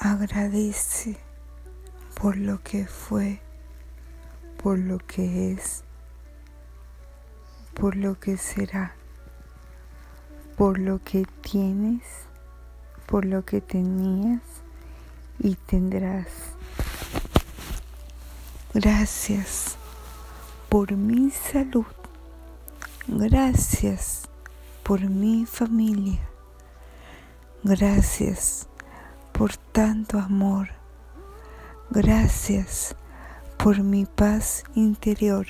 Agradece por lo que fue, por lo que es, por lo que será, por lo que tienes, por lo que tenías y tendrás. Gracias por mi salud. Gracias por mi familia. Gracias por tanto amor. Gracias por mi paz interior.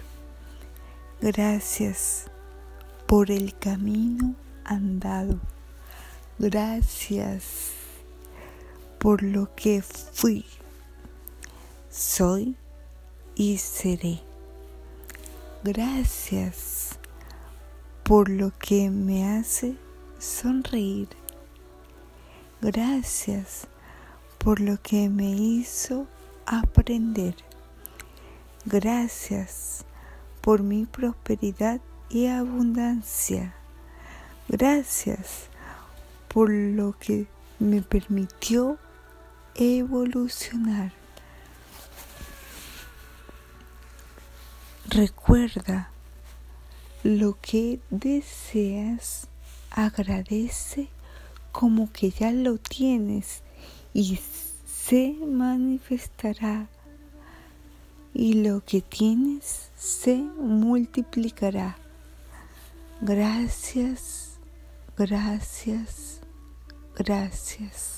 Gracias por el camino andado. Gracias por lo que fui, soy y seré. Gracias por lo que me hace sonreír. Gracias por lo que me hizo aprender. Gracias por mi prosperidad y abundancia. Gracias por lo que me permitió evolucionar. Recuerda lo que deseas, agradece como que ya lo tienes y se manifestará y lo que tienes se multiplicará. Gracias, gracias, gracias.